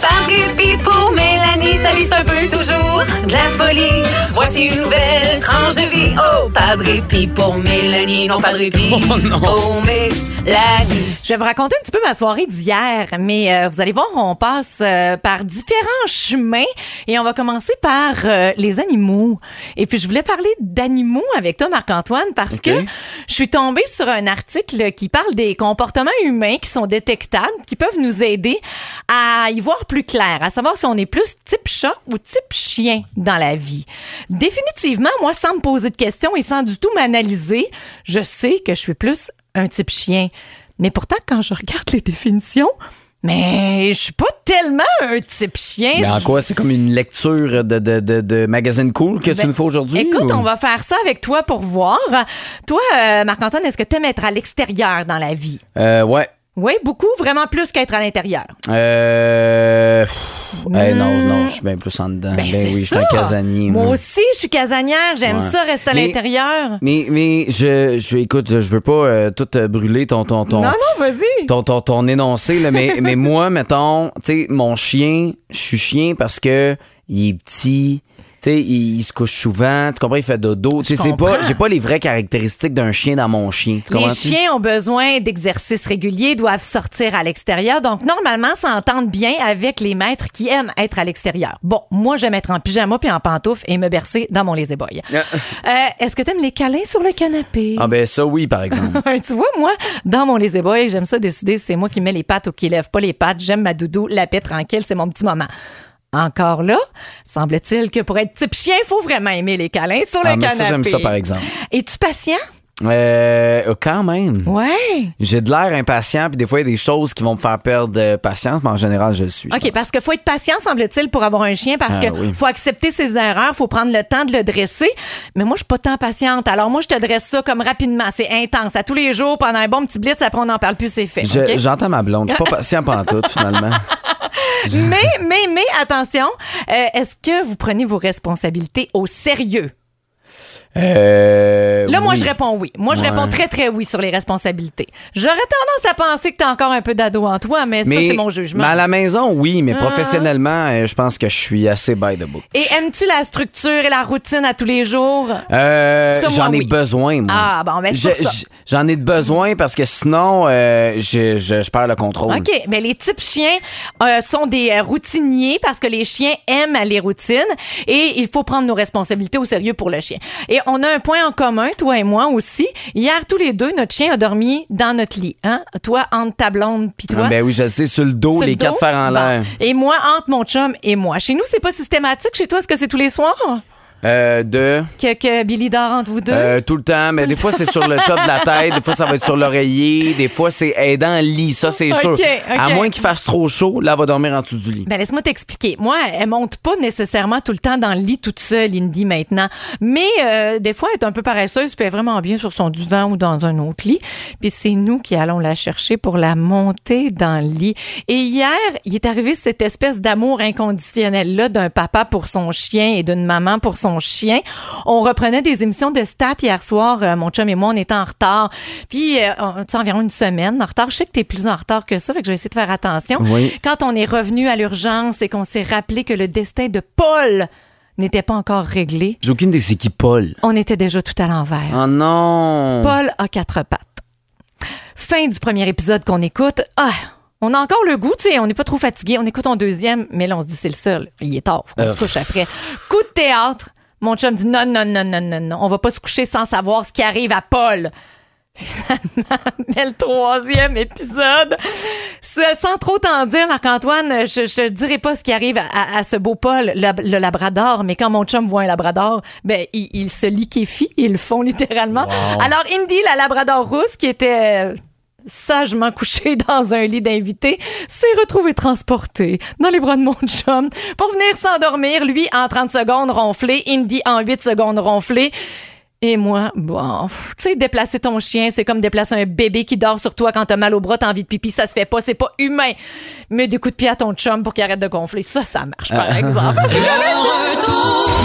Par répit pour Mélanie, un peu toujours de la folie. Voici une nouvelle tranche de vie. Oh, pas de répit pour Mélanie, non pas de répit Oh non. pour Mélanie. Je vais vous raconter un petit peu ma soirée d'hier, mais euh, vous allez voir, on passe euh, par différents chemins et on va commencer par euh, les animaux. Et puis, je voulais parler d'animaux avec toi, Marc-Antoine, parce que je suis tombée sur un article qui parle des comportements humains qui sont détectables, qui peuvent nous aider à y voir plus clair, à savoir si on est plus type chat ou type chien dans la vie. Définitivement, moi, sans me poser de questions et sans du tout m'analyser, je sais que je suis plus un type chien. Mais pourtant, quand je regarde les définitions, mais je suis pas tellement un type chien. Mais en quoi? C'est comme une lecture de, de, de, de magazine cool que tu Ben, nous fais aujourd'hui? Écoute, ou- on va faire ça avec toi pour voir. Toi, euh, Marc-Antoine, est-ce que tu aimes être à l'extérieur dans la vie? Euh, ouais. Oui, beaucoup, vraiment plus qu'être à l'intérieur. Euh. pff, hey, non, non, je suis bien plus en dedans. Ben, Ben, oui, je suis un casanier. Moi aussi, je suis casanière. J'aime Ouais. ça, rester à l'intérieur. Mais, mais je, je, écoute, je veux pas euh, tout euh, brûler ton, ton, ton, Non, non, vas-y. ton, ton, ton énoncé, là, mais, mais moi, mettons, tu sais, mon chien, je suis chien parce que il est petit. Tu sais, il, il se couche souvent, tu comprends, il fait dodo. Tu sais, pas, j'ai pas les vraies caractéristiques d'un chien dans mon chien. Tu Les chiens ont besoin d'exercices réguliers, doivent sortir à l'extérieur. Donc, normalement, s'entendent bien avec les maîtres qui aiment être à l'extérieur. Bon, moi, j'aime être en pyjama puis en pantoufles et me bercer dans mon lazy boy. Euh, Est-ce que tu aimes les câlins sur le canapé? Ah ben ça, oui, par exemple. tu vois, moi, dans mon lazy boy, j'aime ça décider, c'est moi qui mets les pattes ou qui lève pas les pattes. J'aime ma doudou, la paix tranquille, c'est mon petit moment. Encore là, semble-t-il que pour être type chien, il faut vraiment aimer les câlins sur Ah, le mais ça, canapé. j'aime ça, par exemple. Es-tu patient? Euh, quand même. Ouais. J'ai de l'air impatient, puis des fois, il y a des choses qui vont me faire perdre euh, patience, mais en général, je le suis. OK, parce qu'il faut être patient, semble-t-il, pour avoir un chien, parce Ah que oui. faut accepter ses erreurs, faut prendre le temps de le dresser. Mais moi, je suis pas tant patiente. Alors, moi, je te dresse ça comme rapidement. C'est intense. À tous les jours, pendant un bon petit blitz, après, on n'en parle plus, c'est fait. Je-? J'entends ma blonde. Je suis pas patient pantoute, finalement. Mais, mais, mais, attention, euh, est-ce que vous prenez vos responsabilités au sérieux? Euh, Là, moi, oui. je réponds oui. Moi, je Ouais. réponds très, très oui sur les responsabilités. J'aurais tendance à penser que tu as encore un peu d'ado en toi, mais, ça, c'est mon jugement. Mais à la maison, oui, mais Ah. professionnellement, euh, je pense que je suis assez by the book. Et aimes-tu la structure et la routine à tous les jours? Euh, j'en ai oui. besoin, moi. Ah, bon, Je- je- J'en ai de besoin parce que sinon, euh, je, je, je perds le contrôle. OK, mais les types chiens euh, sont des routiniers parce que les chiens aiment les routines et il faut prendre nos responsabilités au sérieux pour le chien. Et on a un point en commun, toi et moi aussi. Hier, tous les deux, notre chien a dormi dans notre lit. Hein? Toi, entre ta blonde puis toi? Ah, ben oui, je sais, sur le dos, sur les le dos? quatre fers en l'air. Et moi, entre mon chum et moi. Chez nous, c'est pas systématique. Chez toi, est-ce que c'est tous les soirs? Euh, de? que, que Billy dort entre vous deux? Euh, tout le temps, mais des fois c'est sur le top de la tête, des fois ça va être sur l'oreiller, des fois c'est aidant le lit, ça c'est Ok, sûr. ok. À moins qu'il fasse trop chaud, là elle va dormir en dessous du lit. Ben laisse-moi t'expliquer. Moi, elle monte pas nécessairement tout le temps dans le lit toute seule, Indy, maintenant. Mais euh, des fois, elle est un peu paresseuse, puis elle est vraiment bien sur son divan ou dans un autre lit. Puis c'est nous qui allons la chercher pour la monter dans le lit. Et hier, il est arrivé cette espèce d'amour inconditionnel-là d'un papa pour son chien et d'une maman pour son chien. On reprenait des émissions de stats hier soir. Euh, mon chum et moi, on était en retard. Puis, euh, tu environ une semaine en retard. Je sais que tu es plus en retard que ça, fait que je vais essayer de faire attention. Oui. Quand on est revenu à l'urgence et qu'on s'est rappelé que le destin de Paul n'était pas encore réglé, J'ai aucune des c'est qui Paul? on était déjà tout à l'envers. Oh non. Paul a quatre pattes. Fin du premier épisode qu'on écoute. Ah, on a encore le goût, tu sais, on n'est pas trop fatigué. On écoute en deuxième, mais là, on se dit c'est le seul. Il est tard, faut qu'on Euh, se couche après. Coup de théâtre. Mon chum dit non, non, non, non, non, non. On va pas se coucher sans savoir ce qui arrive à Paul. Finalement, mais le troisième épisode, sans trop t'en dire, Marc-Antoine, je, je te dirai pas ce qui arrive à, ce beau Paul, le, le labrador, mais quand mon chum voit un labrador, ben, il, il se liquéfie, ils le font littéralement. Alors, Indy, la labrador rousse, qui était sagement couchée dans un lit d'invité, s'est retrouvée transportée dans les bras de mon chum pour venir s'endormir, lui en 30 secondes ronflé, Indy en 8 secondes ronflé. Et moi, bon, tu sais, déplacer ton chien, c'est comme déplacer un bébé qui dort sur toi quand t'as mal au bras, t'as envie de pipi, ça se fait pas, c'est pas humain. Mais des coups de pied à ton chum pour qu'il arrête de gonfler, ça, ça marche, par exemple. Le retour